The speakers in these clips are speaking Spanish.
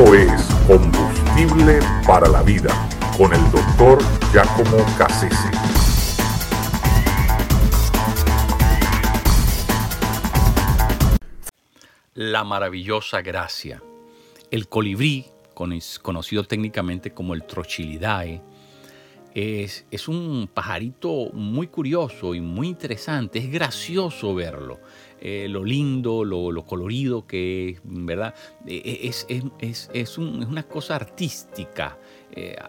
Es Combustible para la Vida con el doctor Giacomo Cassese. La maravillosa gracia. El colibrí, conocido técnicamente como el Trochilidae, es, un pajarito muy curioso y muy interesante, es gracioso verlo. Eh, lo lindo, lo, colorido que es, ¿verdad? Eh, eh, es, es, es una cosa artística,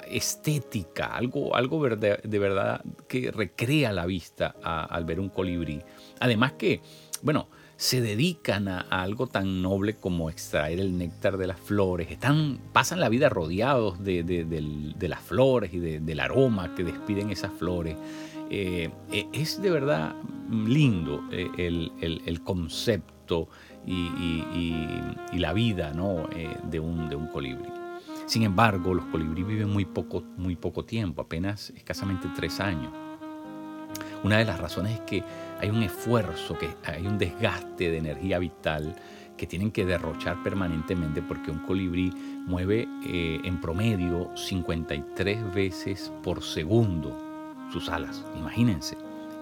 estética, algo, algo de verdad que recrea la vista al ver un colibrí. Además que, bueno, se dedican a, algo tan noble como extraer el néctar de las flores, están, pasan la vida rodeados de, las flores y del aroma que despiden esas flores. Eh, eh, es de verdad lindo eh, el, concepto y, la vida ¿no? de, un, de un colibrí. Sin embargo, los colibrí viven muy poco, muy poco tiempo, apenas escasamente tres años. Una de las razones es que hay un esfuerzo, que hay un desgaste de energía vital que tienen que derrochar permanentemente porque un colibrí mueve en promedio 53 veces por segundo sus alas. Imagínense.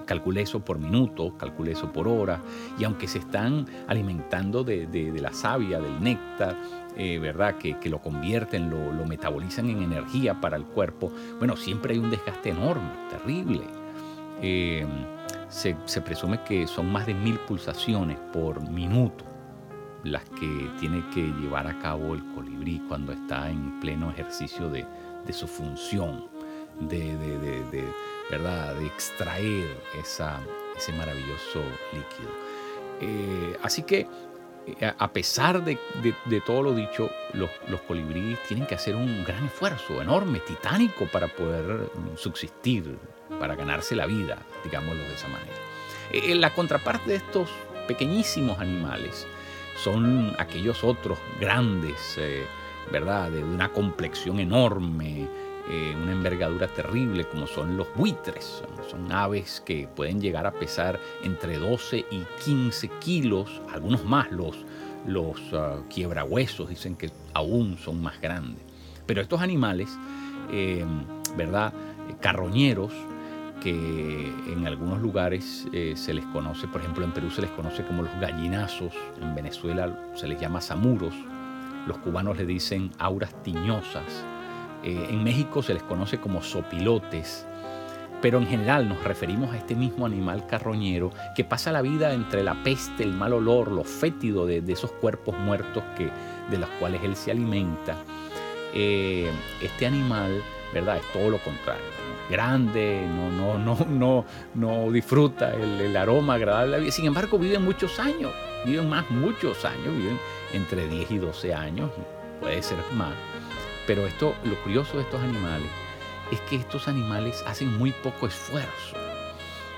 Calcule eso por minuto, calcule eso por hora, y aunque se están alimentando de, la savia, del néctar, eh, ¿verdad? Que, lo convierten, lo, metabolizan en energía para el cuerpo, bueno, siempre hay un desgaste enorme, terrible. Eh, se, presume que son más de mil pulsaciones por minuto las que tiene que llevar a cabo el colibrí cuando está en pleno ejercicio de, su función de, extraer ese maravilloso líquido. Eh, así que, eh, a pesar de, todo lo dicho, los, los, colibríes tienen que hacer un gran esfuerzo, enorme, titánico, para poder subsistir, para ganarse la vida, digámoslo de esa manera. Eh, la contraparte de estos pequeñísimos animales son aquellos otros grandes, ¿verdad? De una complexión enorme, eh, una envergadura terrible como son los buitres. Son, aves que pueden llegar a pesar entre 12 y 15 kilos, algunos más los, los uh, quiebrahuesos dicen que aún son más grandes. Pero estos animales, eh, ¿verdad? Carroñeros, que en algunos lugares eh, se les conoce, por ejemplo en Perú se les conoce como los gallinazos, en Venezuela se les llama samuros, los cubanos le dicen auras tiñosas, eh, en México se les conoce como sopilotes, pero en general nos referimos a este mismo animal carroñero que pasa la vida entre la peste, el mal olor, lo fétido de, esos cuerpos muertos de los cuales él se alimenta. Eh, este animal, ¿verdad? Es todo lo contrario. Grande, no, no, no, no, no disfruta el, aroma agradable. Sin embargo, viven muchos años, viven más, muchos años, viven entre 10 y 12 años, puede ser más. Pero esto, lo curioso de estos animales es que estos animales hacen muy poco esfuerzo.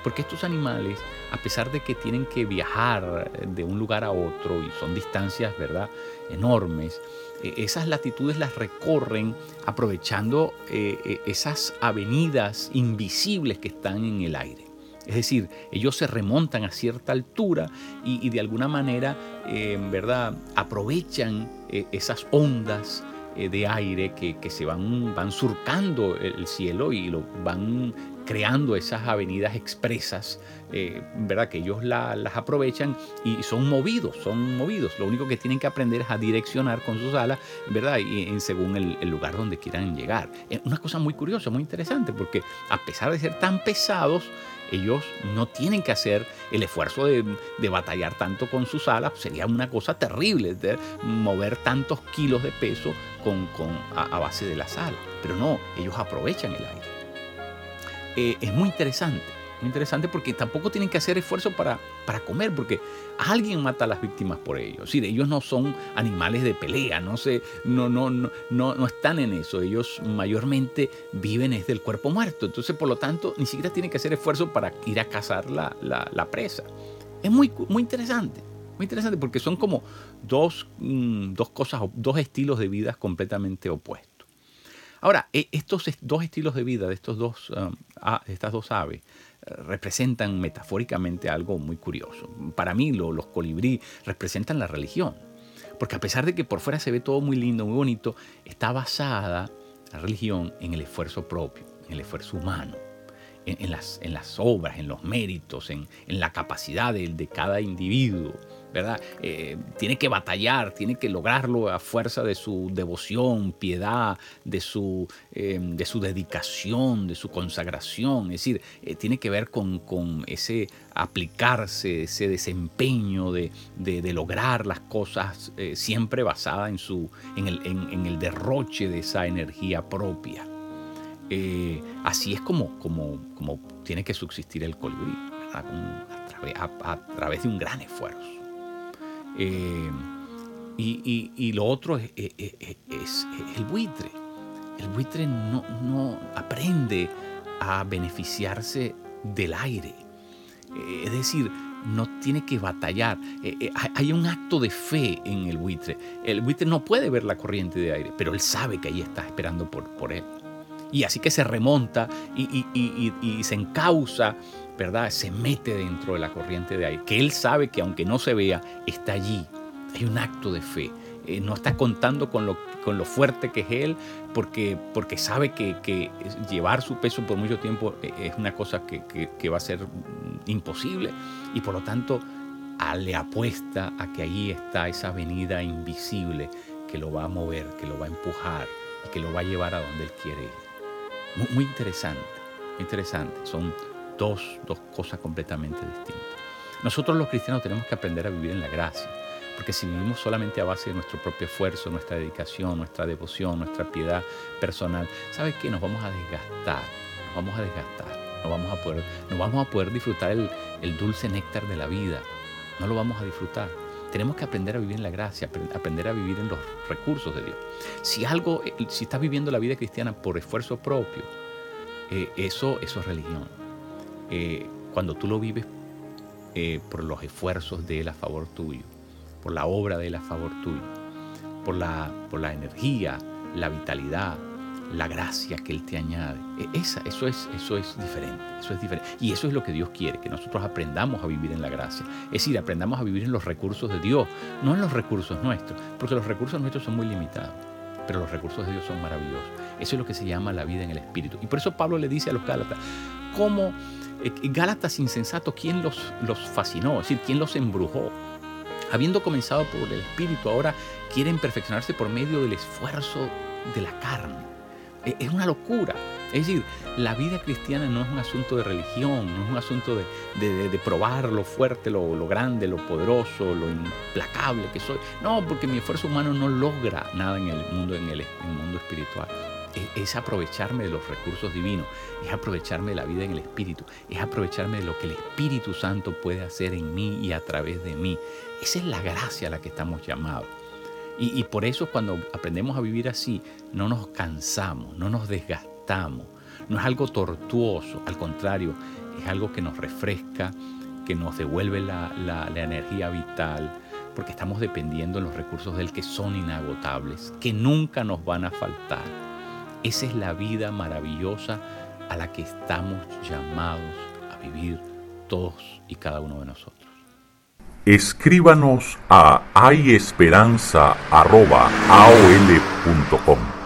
Porque estos animales, a pesar de que tienen que viajar de un lugar a otro y son distancias, ¿verdad?, enormes, e, esas latitudes las recorren aprovechando eh, esas avenidas invisibles que están en el aire. Es decir, ellos se remontan a cierta altura y, de alguna manera, eh, ¿verdad?, aprovechan eh, esas ondas eh, de aire que, se van, van surcando el cielo y lo van creando esas avenidas expresas, eh, ¿verdad? Que ellos las aprovechan y son movidos, son movidos. Lo único que tienen que aprender es a direccionar con sus alas, ¿verdad? Y, según el, lugar donde quieran llegar. Es una cosa muy curiosa, muy interesante, porque a pesar de ser tan pesados, ellos no tienen que hacer el esfuerzo de, batallar tanto con sus alas. Sería una cosa terrible mover tantos kilos de peso con, a, base de las alas. Pero no, ellos aprovechan el aire. Eh, es muy interesante muy interesante porque tampoco tienen que hacer esfuerzo para, para comer, porque alguien mata a las víctimas por ellos. Sí, ellos no son animales de pelea, no, se, no, no, no, no, están en eso. Ellos mayormente viven desde el cuerpo muerto. Entonces, por lo tanto, ni siquiera tienen que hacer esfuerzo para ir a cazar la, presa. Es muy, muy interesante. Muy interesante porque son como dos, mm, dos cosas, dos estilos de vida completamente opuestos. Ahora, e, estos dos estilos de vida de estos dos, um, estas dos aves representan metafóricamente algo muy curioso. Para mí los colibrí representan la religión, Porque a pesar de que por fuera se ve todo muy lindo, muy bonito, está basada la religión en el esfuerzo propio, en el esfuerzo humano, en, las, en las, obras, en los méritos, en, la capacidad de cada individuo. ¿Verdad? Eh, tiene que batallar, tiene que lograrlo a fuerza de su devoción, piedad, de su, eh, de su dedicación, de su consagración. Es decir, eh, tiene que ver con, ese aplicarse, ese desempeño de, lograr las cosas siempre basada en, su, en, el, derroche de esa energía propia. así es como, como, como tiene que subsistir el colibrí, a través de un gran esfuerzo. Eh, y, lo otro es, el buitre. El buitre no, aprende a beneficiarse del aire. Eh, es decir, no tiene que batallar. Eh, hay un acto de fe en el buitre. El buitre no puede ver la corriente de aire, pero él sabe que ahí está esperando por, por él. Y así que se remonta y, y se encausa ¿verdad? Se mete dentro de la corriente de aire, que él sabe que aunque no se vea, está allí. Hay un acto de fe. Eh, no está contando con lo, con lo fuerte que es él, porque, porque sabe que, llevar su peso por mucho tiempo eh, es una cosa que, va a ser imposible. Y por lo tanto, le apuesta a que ahí está esa avenida invisible que lo va a mover, que lo va a empujar y que lo va a llevar a donde él quiere ir. Muy, muy interesante, muy interesante. Son dos, cosas completamente distintas. Nosotros los cristianos tenemos que aprender a vivir en la gracia, porque si vivimos solamente a base de nuestro propio esfuerzo, nuestra dedicación, nuestra devoción, nuestra piedad personal, ¿sabe qué? Nos vamos a desgastar, nos vamos a desgastar, no vamos a poder, no vamos a poder disfrutar el, el dulce néctar de la vida, no lo vamos a disfrutar. Tenemos que aprender a vivir en la gracia, aprender a vivir en los recursos de Dios. Si algo, eh, si estás viviendo la vida cristiana por esfuerzo propio, eh, eso, eso es religión. Eh, cuando tú lo vives eh, por los esfuerzos de Él a favor tuyo, por la obra de Él a favor tuyo, por la, por la energía, la vitalidad, la gracia que Él te añade. E, esa, eso, es, eso es diferente, eso es diferente. Y eso es lo que Dios quiere, que nosotros aprendamos a vivir en la gracia. Es decir, aprendamos a vivir en los recursos de Dios, no en los recursos nuestros, porque los recursos nuestros son muy limitados, pero los recursos de Dios son maravillosos. Eso es lo que se llama la vida en el Espíritu. Y por eso Pablo le dice a los Gálatas, ¿cómo Gálatas insensatos, ¿quién los, los fascinó? Es decir, ¿quién los embrujó? Habiendo comenzado por el Espíritu, ahora quieren perfeccionarse por medio del esfuerzo de la carne. E, es una locura. Es decir, la vida cristiana no es un asunto de religión, no es un asunto de, probar lo fuerte, lo, grande, lo poderoso, lo implacable que soy. No, porque mi esfuerzo humano no logra nada en el mundo, en el mundo espiritual es aprovecharme de los recursos divinos, es aprovecharme de la vida en el Espíritu, es aprovecharme de lo que el Espíritu Santo puede hacer en mí y a través de mí. Esa es la gracia a la que estamos llamados. Y, por eso cuando aprendemos a vivir así, no nos cansamos, no nos desgastamos, no es algo tortuoso, al contrario, es algo que nos refresca, que nos devuelve la, la energía vital, porque estamos dependiendo de los recursos del que son inagotables, que nunca nos van a faltar. Esa es la vida maravillosa a la que estamos llamados a vivir todos y cada uno de nosotros. Escríbanos a hayesperanza.aol.com